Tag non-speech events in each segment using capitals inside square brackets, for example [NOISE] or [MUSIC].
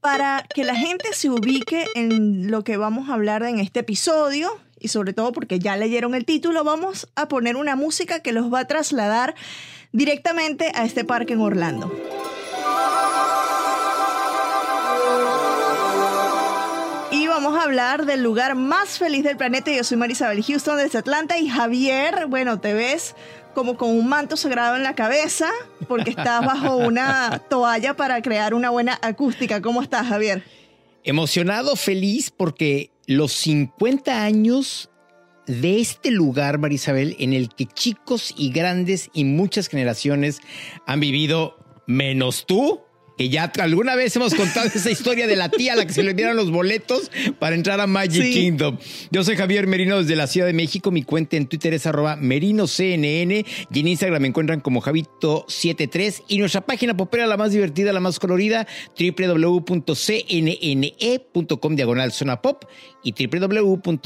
Para que la gente se ubique en lo que vamos a hablar en este episodio y sobre todo porque ya leyeron el título, vamos a poner una música que los va a trasladar directamente a este parque en Orlando. Hablar del lugar más feliz del planeta. Yo soy Marisabel Houston desde Atlanta y Javier, bueno, te ves como con un manto sagrado en la cabeza porque estás bajo una [LAUGHS] toalla para crear una buena acústica. ¿Cómo estás, Javier? Emocionado, feliz, porque los 50 años de este lugar, Marisabel, en el que chicos y grandes y muchas generaciones han vivido, menos tú, que ya alguna vez hemos contado esa historia de la tía a la que se le dieron los boletos para entrar a Magic Sí. Kingdom. Yo soy Javier Merino desde la Ciudad de México. Mi cuenta en Twitter es arroba merinoCNN y en Instagram me encuentran como Javito73 y nuestra página popera la más divertida, la más colorida, www.cnne.com diagonal zona pop y www.cnn.com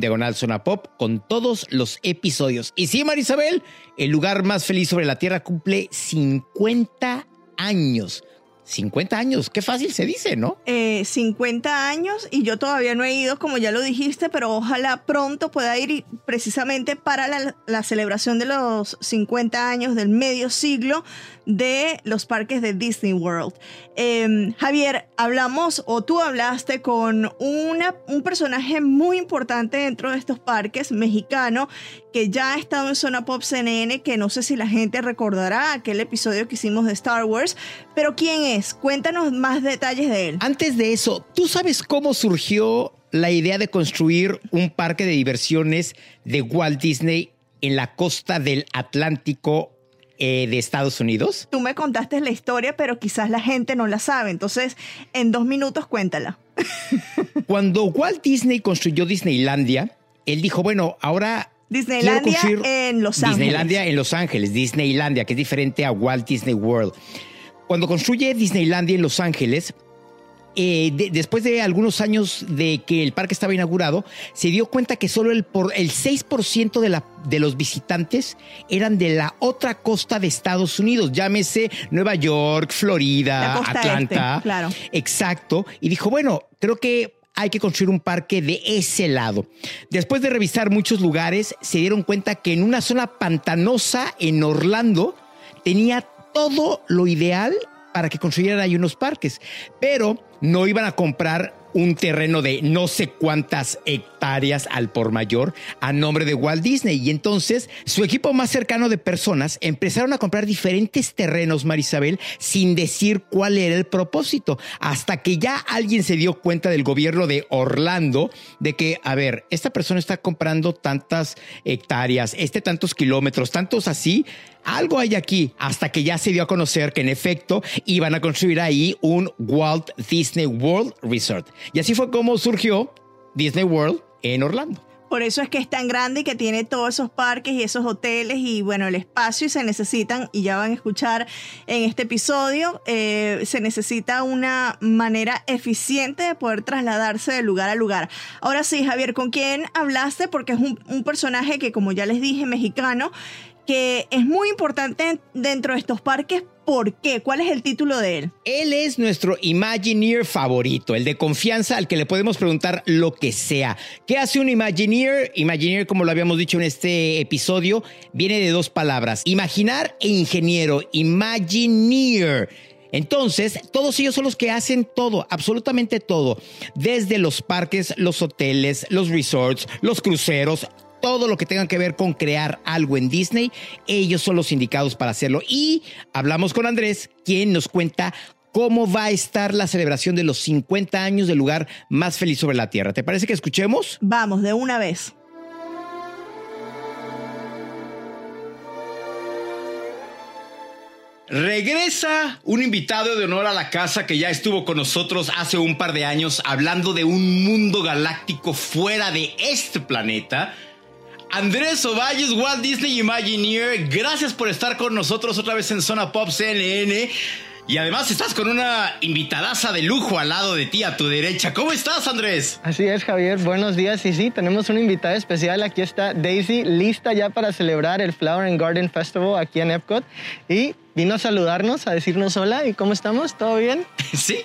diagonal zona pop con todos los episodios. Y sí, Marisabel, el lugar más feliz sobre la Tierra cumple 50 años. 50 años, qué fácil se dice, ¿no? Eh, 50 años y yo todavía no he ido, como ya lo dijiste, pero ojalá pronto pueda ir precisamente para la, celebración de los 50 años del medio siglo de los parques de Disney World. Eh, Javier, hablamos o tú hablaste con una, un personaje muy importante dentro de estos parques, mexicano, que ya ha estado en Zona Pop CNN, que no sé si la gente recordará aquel episodio que hicimos de Star Wars, pero ¿quién es? Cuéntanos más detalles de él. Antes de eso, ¿tú sabes cómo surgió la idea de construir un parque de diversiones de Walt Disney en la costa del Atlántico eh, de Estados Unidos? Tú me contaste la historia, pero quizás la gente no la sabe. Entonces, en dos minutos cuéntala. [LAUGHS] Cuando Walt Disney construyó Disneylandia, él dijo, bueno, ahora... Disneylandia en Los Ángeles. Disneylandia en Los Ángeles, Disneylandia, que es diferente a Walt Disney World. Cuando construye Disneylandia en Los Ángeles, eh, de- después de algunos años de que el parque estaba inaugurado, se dio cuenta que solo el, por, el 6% de, la, de los visitantes eran de la otra costa de Estados Unidos, llámese Nueva York, Florida, Atlanta. este, claro. Exacto. Y dijo, bueno, creo que hay que construir un parque de ese lado. Después de revisar muchos lugares, se dieron cuenta que en una zona pantanosa en Orlando tenía todo lo ideal para que construyeran ahí unos parques, pero no iban a comprar un terreno de no sé cuántas hectáreas al por mayor a nombre de Walt Disney. Y entonces su equipo más cercano de personas empezaron a comprar diferentes terrenos, Marisabel, sin decir cuál era el propósito, hasta que ya alguien se dio cuenta del gobierno de Orlando de que, a ver, esta persona está comprando tantas hectáreas, este tantos kilómetros, tantos así. Algo hay aquí, hasta que ya se dio a conocer que en efecto iban a construir ahí un Walt Disney World Resort. Y así fue como surgió Disney World en Orlando. Por eso es que es tan grande y que tiene todos esos parques y esos hoteles y bueno, el espacio y se necesitan, y ya van a escuchar en este episodio, eh, se necesita una manera eficiente de poder trasladarse de lugar a lugar. Ahora sí, Javier, ¿con quién hablaste? Porque es un, un personaje que, como ya les dije, mexicano, que es muy importante dentro de estos parques. ¿Por qué? ¿Cuál es el título de él? Él es nuestro Imagineer favorito, el de confianza al que le podemos preguntar lo que sea. ¿Qué hace un Imagineer? Imagineer, como lo habíamos dicho en este episodio, viene de dos palabras, imaginar e ingeniero, Imagineer. Entonces, todos ellos son los que hacen todo, absolutamente todo, desde los parques, los hoteles, los resorts, los cruceros, todo lo que tenga que ver con crear algo en Disney, ellos son los indicados para hacerlo. Y hablamos con Andrés, quien nos cuenta cómo va a estar la celebración de los 50 años del lugar más feliz sobre la Tierra. ¿Te parece que escuchemos? Vamos, de una vez. Regresa un invitado de honor a la casa que ya estuvo con nosotros hace un par de años hablando de un mundo galáctico fuera de este planeta. Andrés Ovalles, Walt Disney Imagineer, gracias por estar con nosotros otra vez en Zona Pop CNN. Y además estás con una invitadaza de lujo al lado de ti, a tu derecha. ¿Cómo estás, Andrés? Así es, Javier. Buenos días. Y sí, tenemos una invitada especial. Aquí está Daisy, lista ya para celebrar el Flower and Garden Festival aquí en Epcot. Y vino a saludarnos, a decirnos hola. ¿Y cómo estamos? ¿Todo bien? [LAUGHS] Sí,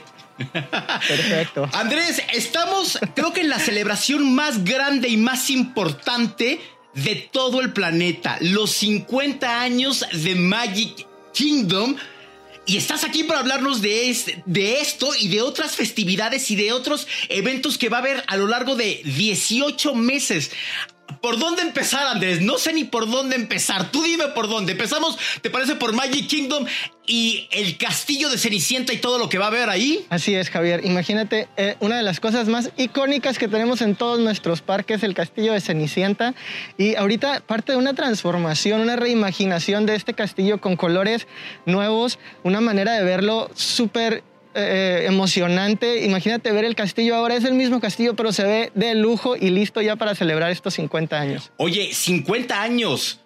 Perfecto. Andrés, estamos, creo que en la celebración más grande y más importante de todo el planeta, los 50 años de Magic Kingdom. Y estás aquí para hablarnos de, de esto y de otras festividades y de otros eventos que va a haber a lo largo de 18 meses. ¿Por dónde empezar, Andrés? No sé ni por dónde empezar. Tú dime por dónde. Empezamos, ¿te parece por Magic Kingdom y el castillo de Cenicienta y todo lo que va a haber ahí? Así es, Javier. Imagínate, eh, una de las cosas más icónicas que tenemos en todos nuestros parques, el castillo de Cenicienta. Y ahorita parte de una transformación, una reimaginación de este castillo con colores nuevos, una manera de verlo súper eh, emocionante. Imagínate ver el castillo ahora, es el mismo castillo, pero se ve de lujo y listo ya para celebrar estos 50 años. Oye, 50 años.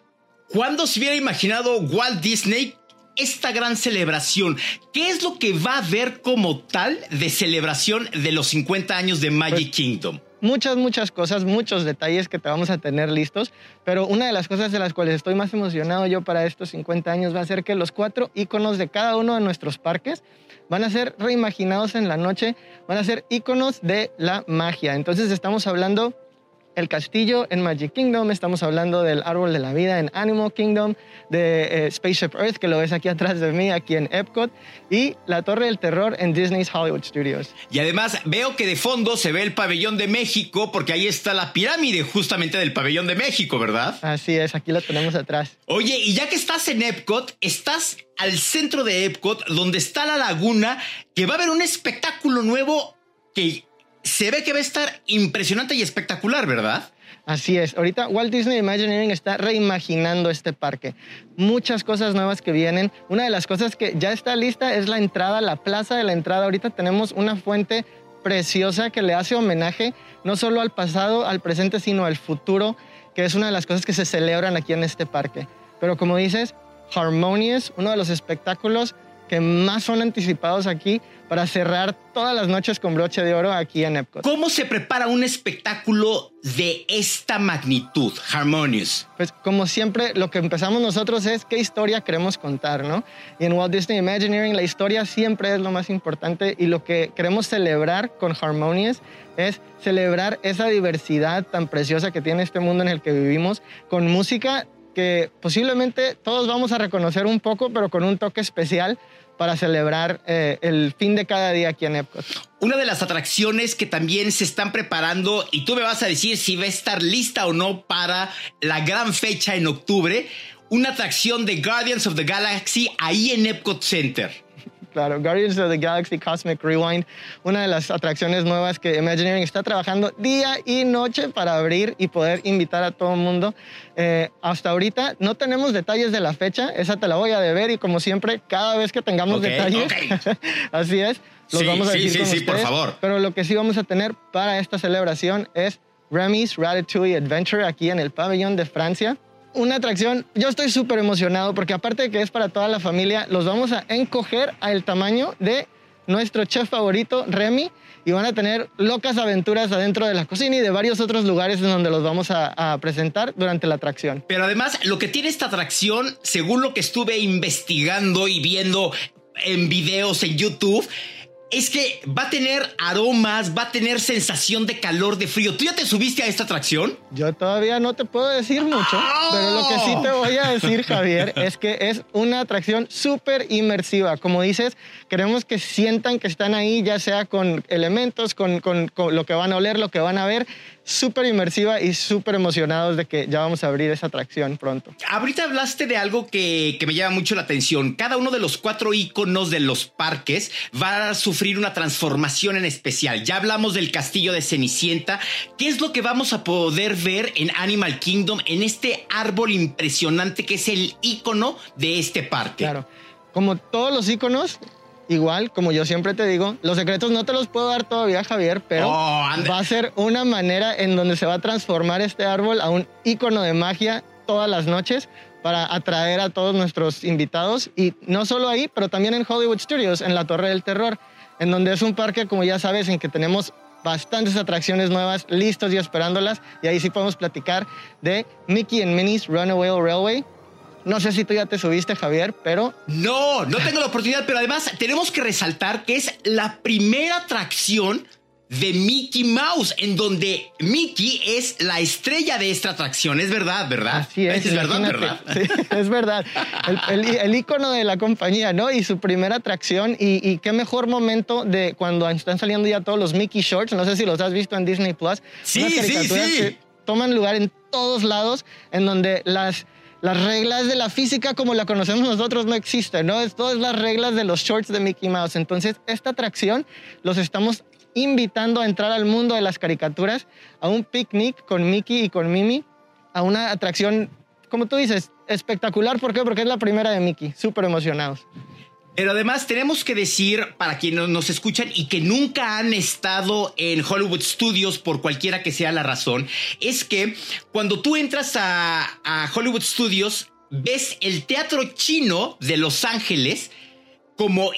¿Cuándo se hubiera imaginado Walt Disney esta gran celebración? ¿Qué es lo que va a haber como tal de celebración de los 50 años de Magic pues, Kingdom? Muchas, muchas cosas, muchos detalles que te vamos a tener listos, pero una de las cosas de las cuales estoy más emocionado yo para estos 50 años va a ser que los cuatro iconos de cada uno de nuestros parques van a ser reimaginados en la noche, van a ser iconos de la magia. Entonces estamos hablando el castillo en Magic Kingdom, estamos hablando del árbol de la vida en Animal Kingdom, de eh, Spaceship Earth, que lo ves aquí [LAUGHS] atrás de mí, aquí en Epcot, y la Torre del Terror en Disney's Hollywood Studios. Y además veo que de fondo se ve el pabellón de México, porque ahí está la pirámide justamente del pabellón de México, ¿verdad? Así es, aquí lo tenemos atrás. Oye, y ya que estás en Epcot, estás al centro de Epcot, donde está la laguna, que va a haber un espectáculo nuevo que se ve que va a estar impresionante y espectacular, ¿verdad? Así es. Ahorita Walt Disney Imagineering está reimaginando este parque. Muchas cosas nuevas que vienen. Una de las cosas que ya está lista es la entrada, la plaza de la entrada. Ahorita tenemos una fuente preciosa que le hace homenaje no solo al pasado, al presente, sino al futuro, que es una de las cosas que se celebran aquí en este parque. Pero como dices, Harmonious, uno de los espectáculos que más son anticipados aquí para cerrar todas las noches con broche de oro aquí en Epcot. ¿Cómo se prepara un espectáculo de esta magnitud, Harmonious? Pues como siempre, lo que empezamos nosotros es qué historia queremos contar, ¿no? Y en Walt Disney Imagineering la historia siempre es lo más importante y lo que queremos celebrar con Harmonious es celebrar esa diversidad tan preciosa que tiene este mundo en el que vivimos con música que posiblemente todos vamos a reconocer un poco, pero con un toque especial para celebrar eh, el fin de cada día aquí en Epcot. Una de las atracciones que también se están preparando, y tú me vas a decir si va a estar lista o no para la gran fecha en octubre, una atracción de Guardians of the Galaxy ahí en Epcot Center. Claro, Guardians of the Galaxy Cosmic Rewind, una de las atracciones nuevas que Imagineering está trabajando día y noche para abrir y poder invitar a todo el mundo. Eh, hasta ahorita no tenemos detalles de la fecha, esa te la voy a deber y como siempre, cada vez que tengamos detalles, [LAUGHS] así es, los vamos a decir sí, con sí, ustedes, por favor. Pero lo que sí vamos a tener para esta celebración es Remy's Ratatouille Adventure aquí en el pabellón de Francia. Una atracción, yo estoy súper emocionado porque aparte de que es para toda la familia, los vamos a encoger al tamaño de nuestro chef favorito, Remy, y van a tener locas aventuras adentro de la cocina y de varios otros lugares en donde los vamos a, a, presentar durante la atracción. Pero además, lo que tiene esta atracción, según lo que estuve investigando y viendo en videos en YouTube, es que va a tener aromas, va a tener sensación de calor, de frío. ¿Tú ya te subiste a esta atracción? Yo todavía no te puedo decir mucho, ¡Oh! pero lo que sí te voy a decir, Javier, [LAUGHS] es que es una atracción súper inmersiva. Como dices, queremos que sientan que están ahí, ya sea con elementos, con, con, con lo que van a oler, lo que van a ver súper inmersiva y súper emocionados de que ya vamos a abrir esa atracción pronto. Ahorita hablaste de algo que, que, me llama mucho la atención. Cada uno de los cuatro iconos de los parques va a sufrir una transformación en especial. Ya hablamos del castillo de Cenicienta. ¿Qué es lo que vamos a poder ver en Animal Kingdom en este árbol impresionante que es el icono de este parque? Claro. Como todos los iconos, Igual, como yo siempre te digo, los secretos no te los puedo dar todavía, Javier, pero Oh, va a ser una manera en donde se va a transformar este árbol a un icono de magia todas las noches para atraer a todos nuestros invitados y no solo ahí, pero también en Hollywood Studios, en la Torre del Terror, en donde es un parque, como ya sabes, en que tenemos bastantes atracciones nuevas listos y esperándolas. Y ahí sí podemos platicar de Mickey and Minnie's Runaway Railway, no sé si tú ya te subiste, Javier, pero... No, no tengo la oportunidad, pero además tenemos que resaltar que es la primera atracción de Mickey Mouse, en donde Mickey es la estrella de esta atracción. Es verdad, ¿verdad? Así es. Es verdad, ¿verdad? Sí, es verdad. El, el, el, ícono de la compañía, ¿no? Y su primera atracción. Y, y, qué mejor momento de cuando están saliendo ya todos los Mickey Shorts. No sé si los has visto en Disney Plus. Sí, sí, sí. Que toman lugar en todos lados, en donde las las reglas de la física como la conocemos nosotros no existen, ¿no? Es todas las reglas de los shorts de Mickey Mouse. Entonces, esta atracción los estamos invitando a entrar al mundo de las caricaturas, a un picnic con Mickey y con Mimi, a una atracción, como tú dices, espectacular. ¿Por qué? Porque es la primera de Mickey. Súper emocionados. Pero además tenemos que decir, para quienes nos escuchan y que nunca han estado en Hollywood Studios por cualquiera que sea la razón, es que cuando tú entras a, Hollywood Studios, ves el teatro chino de Los Ángeles como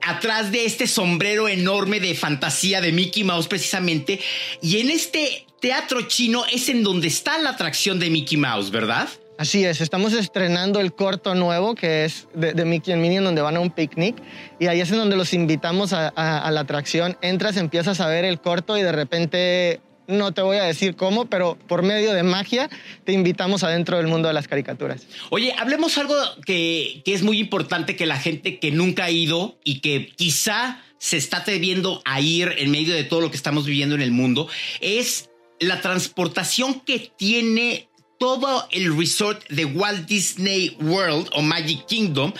atrás de este sombrero enorme de fantasía de Mickey Mouse precisamente. Y en este teatro chino es en donde está la atracción de Mickey Mouse, ¿verdad? Así es, estamos estrenando el corto nuevo que es de, Mickey and Minnie, en donde van a un picnic y ahí es en donde los invitamos a, a, la atracción. Entras, empiezas a ver el corto y de repente, no te voy a decir cómo, pero por medio de magia te invitamos adentro del mundo de las caricaturas. Oye, hablemos algo que, que es muy importante que la gente que nunca ha ido y que quizá se está atreviendo a ir en medio de todo lo que estamos viviendo en el mundo, es la transportación que tiene todo el resort de Walt Disney World o Magic Kingdom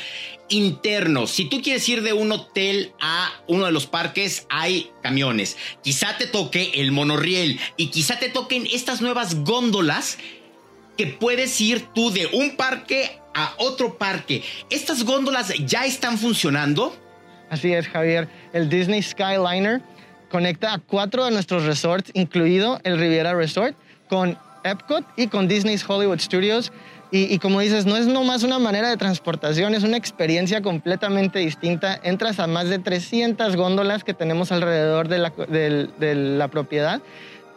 interno. Si tú quieres ir de un hotel a uno de los parques, hay camiones. Quizá te toque el monorriel y quizá te toquen estas nuevas góndolas que puedes ir tú de un parque a otro parque. ¿Estas góndolas ya están funcionando? Así es, Javier. El Disney Skyliner conecta a cuatro de nuestros resorts, incluido el Riviera Resort, con Epcot y con Disney's Hollywood Studios. Y, y, como dices, no es nomás una manera de transportación, es una experiencia completamente distinta. Entras a más de 300 góndolas que tenemos alrededor de la, de, de la propiedad,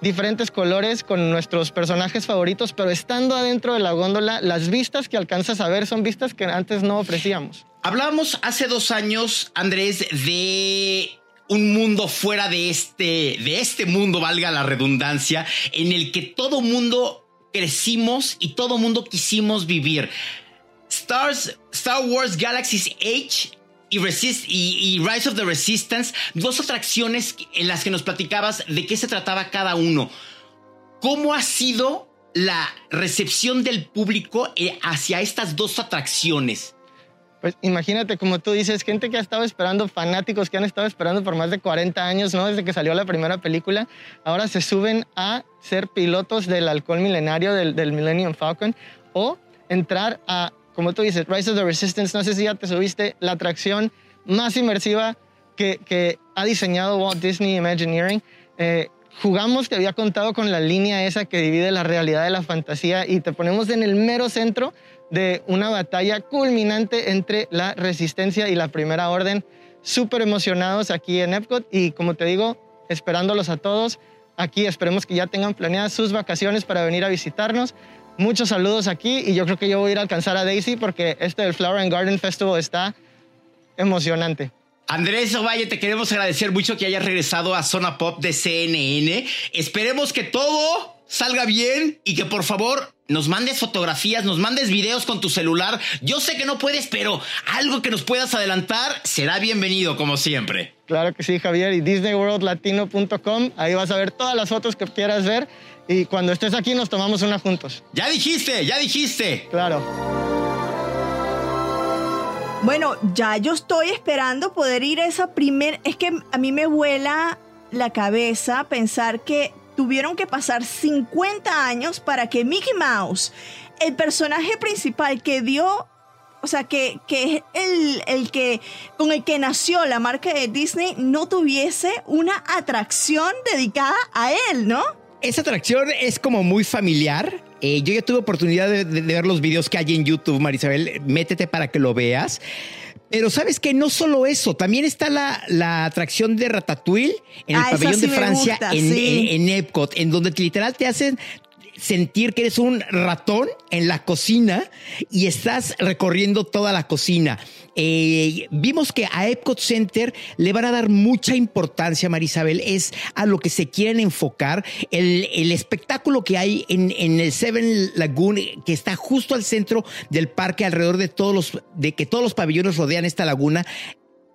diferentes colores con nuestros personajes favoritos, pero estando adentro de la góndola, las vistas que alcanzas a ver son vistas que antes no ofrecíamos. Hablábamos hace dos años, Andrés, de un mundo fuera de este, de este mundo, valga la redundancia, en el que todo mundo crecimos y todo mundo quisimos vivir. Stars, Star Wars Galaxy's Edge y, Resist, y, y, Rise of the Resistance, dos atracciones en las que nos platicabas de qué se trataba cada uno. ¿Cómo ha sido la recepción del público eh, hacia estas dos atracciones? Pues imagínate, como tú dices, gente que ha estado esperando, fanáticos que han estado esperando por más de 40 años, ¿no? Desde que salió la primera película, ahora se suben a ser pilotos del halcón milenario del, del Millennium Falcon o entrar a, como tú dices, Rise of the Resistance, no sé si ya te subiste, la atracción más inmersiva que, que ha diseñado Walt Disney Imagineering. Eh, jugamos, te había contado con la línea esa que divide la realidad de la fantasía y te ponemos en el mero centro de una batalla culminante entre la resistencia y la primera orden. Súper emocionados aquí en Epcot y como te digo, esperándolos a todos. Aquí esperemos que ya tengan planeadas sus vacaciones para venir a visitarnos. Muchos saludos aquí y yo creo que yo voy a ir a alcanzar a Daisy porque este del Flower and Garden Festival está emocionante. Andrés Ovalle, te queremos agradecer mucho que hayas regresado a Zona Pop de CNN. Esperemos que todo salga bien y que por favor nos mandes fotografías, nos mandes videos con tu celular. Yo sé que no puedes, pero algo que nos puedas adelantar será bienvenido como siempre. Claro que sí, Javier. Y DisneyWorldLatino.com, ahí vas a ver todas las fotos que quieras ver. Y cuando estés aquí nos tomamos una juntos. Ya dijiste, ya dijiste. Claro. Bueno, ya yo estoy esperando poder ir a esa primer... Es que a mí me vuela la cabeza pensar que tuvieron que pasar 50 años para que Mickey Mouse, el personaje principal que dio, o sea, que, que es el, el que con el que nació la marca de Disney, no tuviese una atracción dedicada a él, ¿no? Esa atracción es como muy familiar. Eh, yo ya tuve oportunidad de, de ver los videos que hay en YouTube, Marisabel. Métete para que lo veas. Pero sabes que no solo eso, también está la, la atracción de Ratatouille en el Ah, pabellón sí de Francia, gusta, en, sí. en- en Epcot, en donde literal te hacen sentir que eres un ratón en la cocina y estás recorriendo toda la cocina. Eh, vimos que a Epcot Center le van a dar mucha importancia, Marisabel, es a lo que se quieren enfocar. El, el espectáculo que hay en, en el Seven Lagoon, que está justo al centro del parque, alrededor de todos los, de que todos los pabellones rodean esta laguna,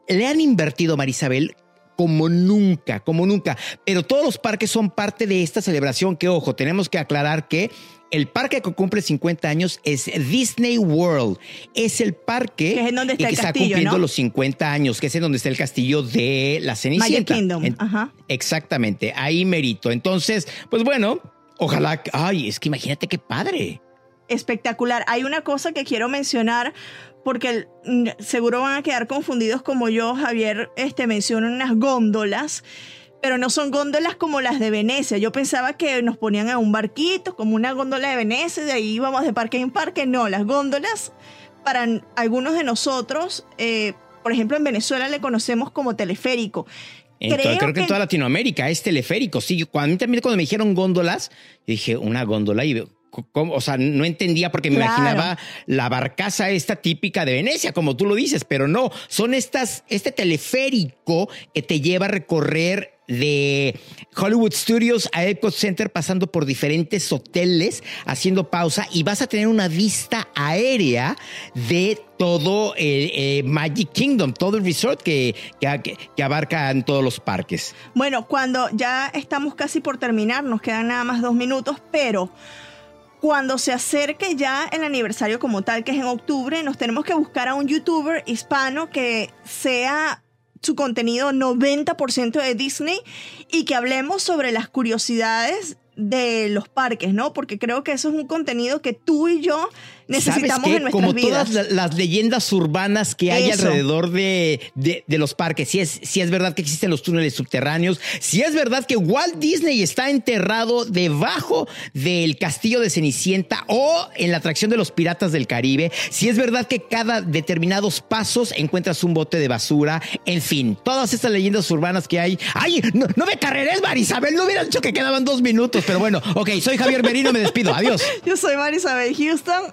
le han invertido, Marisabel, como nunca, como nunca. Pero todos los parques son parte de esta celebración que, ojo, tenemos que aclarar que el parque que cumple 50 años es Disney World. Es el parque Que es en donde está que está cumpliendo ¿no? los 50 años, que es en donde está el castillo de la Cenicienta. Kingdom, En- ajá. Exactamente, ahí merito. Entonces, pues bueno, ojalá, ay, es que imagínate qué padre. Espectacular. Hay una cosa que quiero mencionar porque mm, seguro van a quedar confundidos como yo, Javier, este menciona unas góndolas, pero no son góndolas como las de Venecia. Yo pensaba que nos ponían en un barquito, como una góndola de Venecia, y de ahí íbamos de parque en parque. No, las góndolas para algunos de nosotros, eh, por ejemplo, en Venezuela le conocemos como teleférico. Creo, que, en toda Latinoamérica es teleférico. Sí, cuando, a mí también cuando me dijeron góndolas, dije una góndola y ¿cómo? o sea, no entendía porque me Claro. imaginaba la barcaza esta típica de Venecia, como tú lo dices, pero no, son estas, este teleférico que te lleva a recorrer de Hollywood Studios a Epcot Center pasando por diferentes hoteles, haciendo pausa y vas a tener una vista aérea de todo el eh, Magic Kingdom, todo el resort que, que, que abarcan todos los parques. Bueno, cuando ya estamos casi por terminar, nos quedan nada más dos minutos, pero cuando se acerque ya el aniversario como tal, que es en octubre, nos tenemos que buscar a un youtuber hispano que sea su contenido 90% de Disney y que hablemos sobre las curiosidades de los parques, ¿no? Porque creo que eso es un contenido que tú y yo necesitamos en nuestras Como vidas. todas la- las leyendas urbanas que hay Eso. alrededor de, de- de los parques. Si es, si es verdad que existen los túneles subterráneos, si es verdad que Walt Disney está enterrado debajo del castillo de Cenicienta o en la atracción de los piratas del Caribe, si es verdad que cada determinados pasos encuentras un bote de basura, en fin, todas estas leyendas urbanas que hay. ¡Ay! No, no me carreres, Marisabel, no hubiera dicho que quedaban dos minutos, pero bueno, ok, soy Javier Merino, me despido, adiós. [LAUGHS] Yo soy Marisabel Houston,